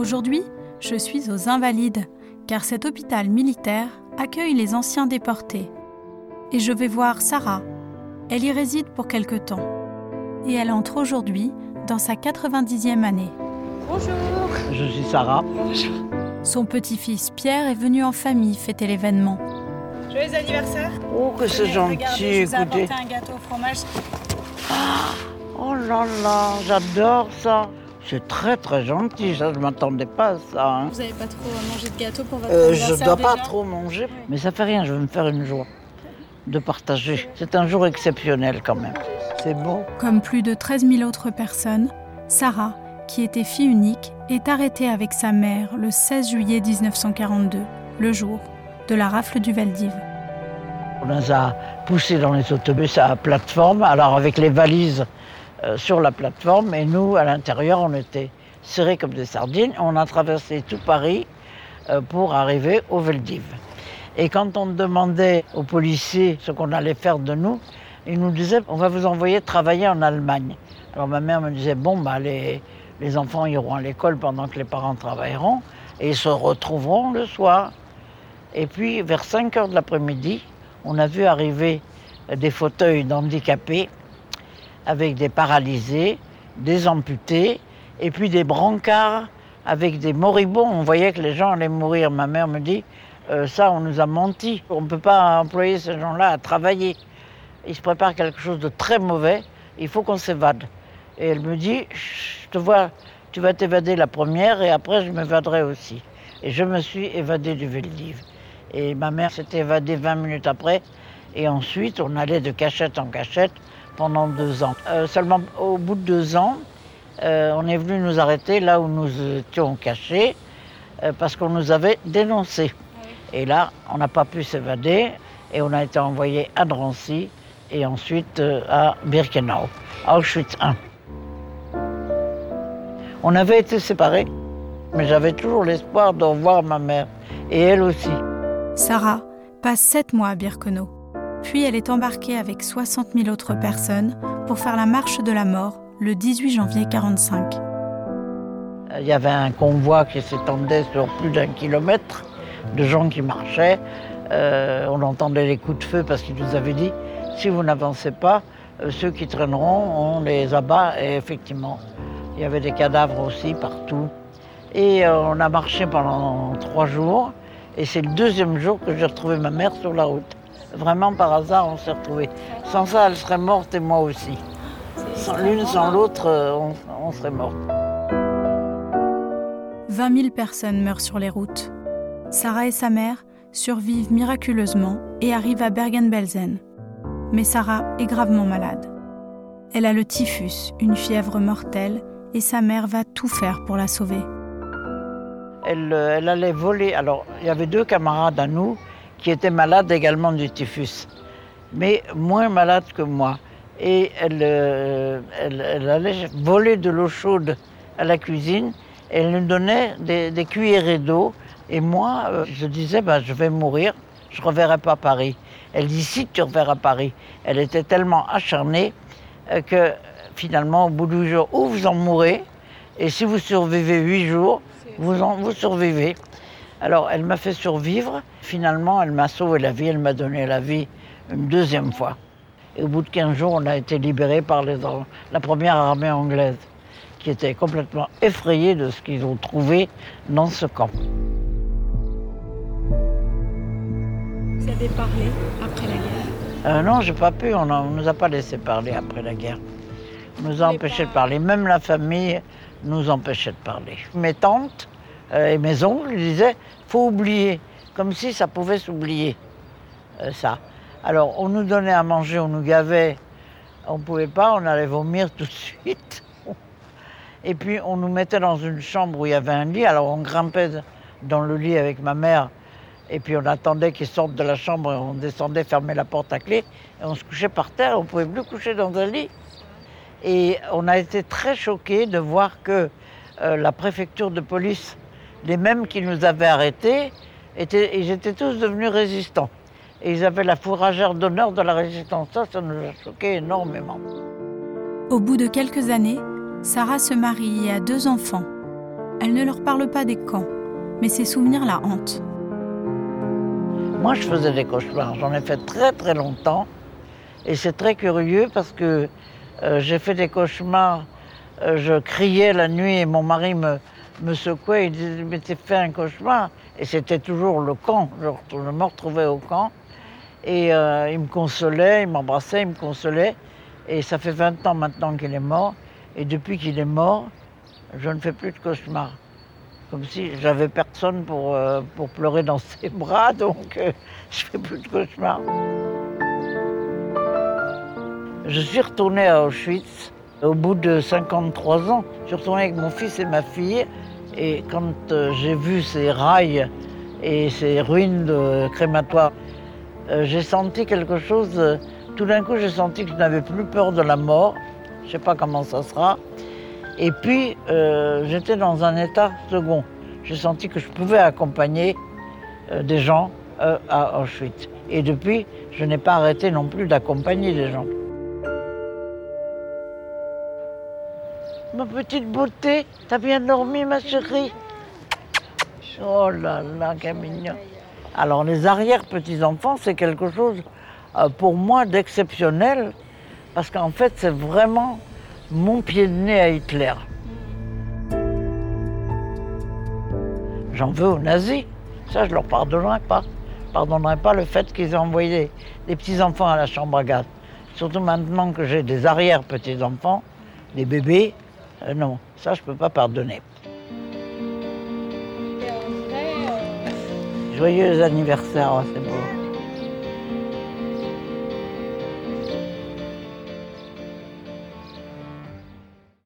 Aujourd'hui, je suis aux Invalides, car cet hôpital militaire accueille les anciens déportés. Et je vais voir Sarah. Elle y réside pour quelque temps. Et elle entre aujourd'hui dans sa 90e année. Bonjour. Je suis Sarah. Bonjour. Son petit-fils Pierre est venu en famille fêter l'événement. Joyeux anniversaire. Oh, que c'est gentil, Regardez, je vous ai écoutez. apporté un gâteau au fromage. Oh là là, j'adore ça. C'est très très gentil, ça, je ne m'attendais pas à ça. hein. Vous n'avez pas trop mangé de gâteau pour votre Euh, je ne dois pas trop manger, mais ça fait rien, je vais me faire une joie de partager. C'est un jour exceptionnel quand même. C'est beau. Comme plus de 13 000 autres personnes, Sarah, qui était fille unique, est arrêtée avec sa mère le 16 juillet 1942, le jour de la rafle du Veldiv. On nous a poussés dans les autobus à la plateforme, alors avec les valises euh, sur la plateforme, et nous, à l'intérieur, on était serrés comme des sardines. On a traversé tout Paris euh, pour arriver au Veldiv. Et quand on demandait aux policiers ce qu'on allait faire de nous, ils nous disaient on va vous envoyer travailler en Allemagne. Alors ma mère me disait bon, bah, les, les enfants iront à l'école pendant que les parents travailleront et ils se retrouveront le soir. Et puis vers 5 heures de l'après-midi, on a vu arriver des fauteuils d'handicapés avec des paralysés, des amputés et puis des brancards avec des moribonds. On voyait que les gens allaient mourir. Ma mère me dit euh, ça, on nous a menti. On ne peut pas employer ces gens-là à travailler. Il se prépare quelque chose de très mauvais. Il faut qu'on s'évade. Et elle me dit je te vois, tu vas t'évader la première et après je m'évaderai aussi. Et je me suis évadée du Veldiv. Et ma mère s'était évadée 20 minutes après. Et ensuite, on allait de cachette en cachette pendant deux ans. Euh, seulement au bout de deux ans, euh, on est venu nous arrêter là où nous étions cachés euh, parce qu'on nous avait dénoncés. Et là, on n'a pas pu s'évader et on a été envoyé à Drancy et ensuite euh, à Birkenau, à Auschwitz I. On avait été séparés, mais j'avais toujours l'espoir de revoir ma mère et elle aussi. Sarah passe sept mois à Birkenau. Puis elle est embarquée avec 60 000 autres personnes pour faire la marche de la mort le 18 janvier 1945. Il y avait un convoi qui s'étendait sur plus d'un kilomètre de gens qui marchaient. Euh, on entendait les coups de feu parce qu'ils nous avaient dit si vous n'avancez pas, euh, ceux qui traîneront, on les abat. Et effectivement, il y avait des cadavres aussi partout. Et euh, on a marché pendant trois jours. Et c'est le deuxième jour que j'ai retrouvé ma mère sur la route. Vraiment par hasard, on s'est retrouvés. Sans ça, elle serait morte et moi aussi. Sans l'une sans l'autre, euh, on, on serait morte. 20 000 personnes meurent sur les routes. Sarah et sa mère survivent miraculeusement et arrivent à Bergen-Belsen. Mais Sarah est gravement malade. Elle a le typhus, une fièvre mortelle, et sa mère va tout faire pour la sauver. Elle, euh, elle allait voler. Alors, il y avait deux camarades à nous qui étaient malades également du typhus, mais moins malades que moi. Et elle, euh, elle, elle allait voler de l'eau chaude à la cuisine. Elle nous donnait des, des cuillerées d'eau. Et moi, euh, je disais, ben, je vais mourir, je ne reverrai pas Paris. Elle dit, si tu reverras Paris. Elle était tellement acharnée euh, que finalement, au bout du jour, ou vous en mourrez, et si vous survivez huit jours, vous, en, vous survivez. Alors, elle m'a fait survivre. Finalement, elle m'a sauvé la vie. Elle m'a donné la vie une deuxième fois. Et au bout de 15 jours, on a été libérés par les, la première armée anglaise, qui était complètement effrayée de ce qu'ils ont trouvé dans ce camp. Vous avez parlé après la guerre? Euh, non, j'ai pas pu. On ne nous a pas laissé parler après la guerre. On nous a empêchés pas- de parler. Même la famille nous empêchait de parler. Mes tantes euh, et mes oncles disaient faut oublier, comme si ça pouvait s'oublier, euh, ça. Alors, on nous donnait à manger, on nous gavait. On ne pouvait pas, on allait vomir tout de suite. Et puis, on nous mettait dans une chambre où il y avait un lit. Alors, on grimpait dans le lit avec ma mère. Et puis, on attendait qu'ils sortent de la chambre. Et on descendait, fermait la porte à clé. Et on se couchait par terre. On ne pouvait plus coucher dans un lit. Et on a été très choqués de voir que euh, la préfecture de police, les mêmes qui nous avaient arrêtés, étaient, ils étaient tous devenus résistants. Et ils avaient la fourragère d'honneur de la résistance. Ça, ça nous a choqués énormément. Au bout de quelques années, Sarah se marie et a deux enfants. Elle ne leur parle pas des camps, mais ses souvenirs la hantent. Moi, je faisais des cauchemars. J'en ai fait très très longtemps. Et c'est très curieux parce que euh, j'ai fait des cauchemars. Euh, je criais la nuit et mon mari me, me secouait. Il disait Mais t'as fait un cauchemar Et c'était toujours le camp. Je, je me retrouvais au camp. Et euh, il me consolait, il m'embrassait, il me consolait. Et ça fait 20 ans maintenant qu'il est mort. Et depuis qu'il est mort, je ne fais plus de cauchemars. Comme si j'avais personne pour, euh, pour pleurer dans ses bras, donc euh, je fais plus de cauchemars. Je suis retournée à Auschwitz au bout de 53 ans. Je suis retournée avec mon fils et ma fille. Et quand euh, j'ai vu ces rails et ces ruines de crématoires, euh, j'ai senti quelque chose. euh, tout d'un coup, j'ai senti que je n'avais plus peur de la mort. Je ne sais pas comment ça sera. Et puis, j'étais dans un état second. J'ai senti que je pouvais accompagner des gens à Auschwitz. Et depuis, je n'ai pas arrêté non plus d'accompagner des gens. Ma petite beauté, t'as bien dormi, ma chérie Oh là là, quel mignon. Alors, les arrière-petits-enfants, c'est quelque chose euh, pour moi d'exceptionnel, parce qu'en fait, c'est vraiment mon pied de nez à Hitler. J'en veux aux nazis. Ça, je leur pardonnerai pas. Je pardonnerai pas le fait qu'ils aient envoyé des, petits-enfants à la chambre à gaz. Surtout maintenant que j'ai des arrière-petits-enfants, des bébés. Euh, non, ça, je peux pas pardonner. Joyeux anniversaire, c'est beau.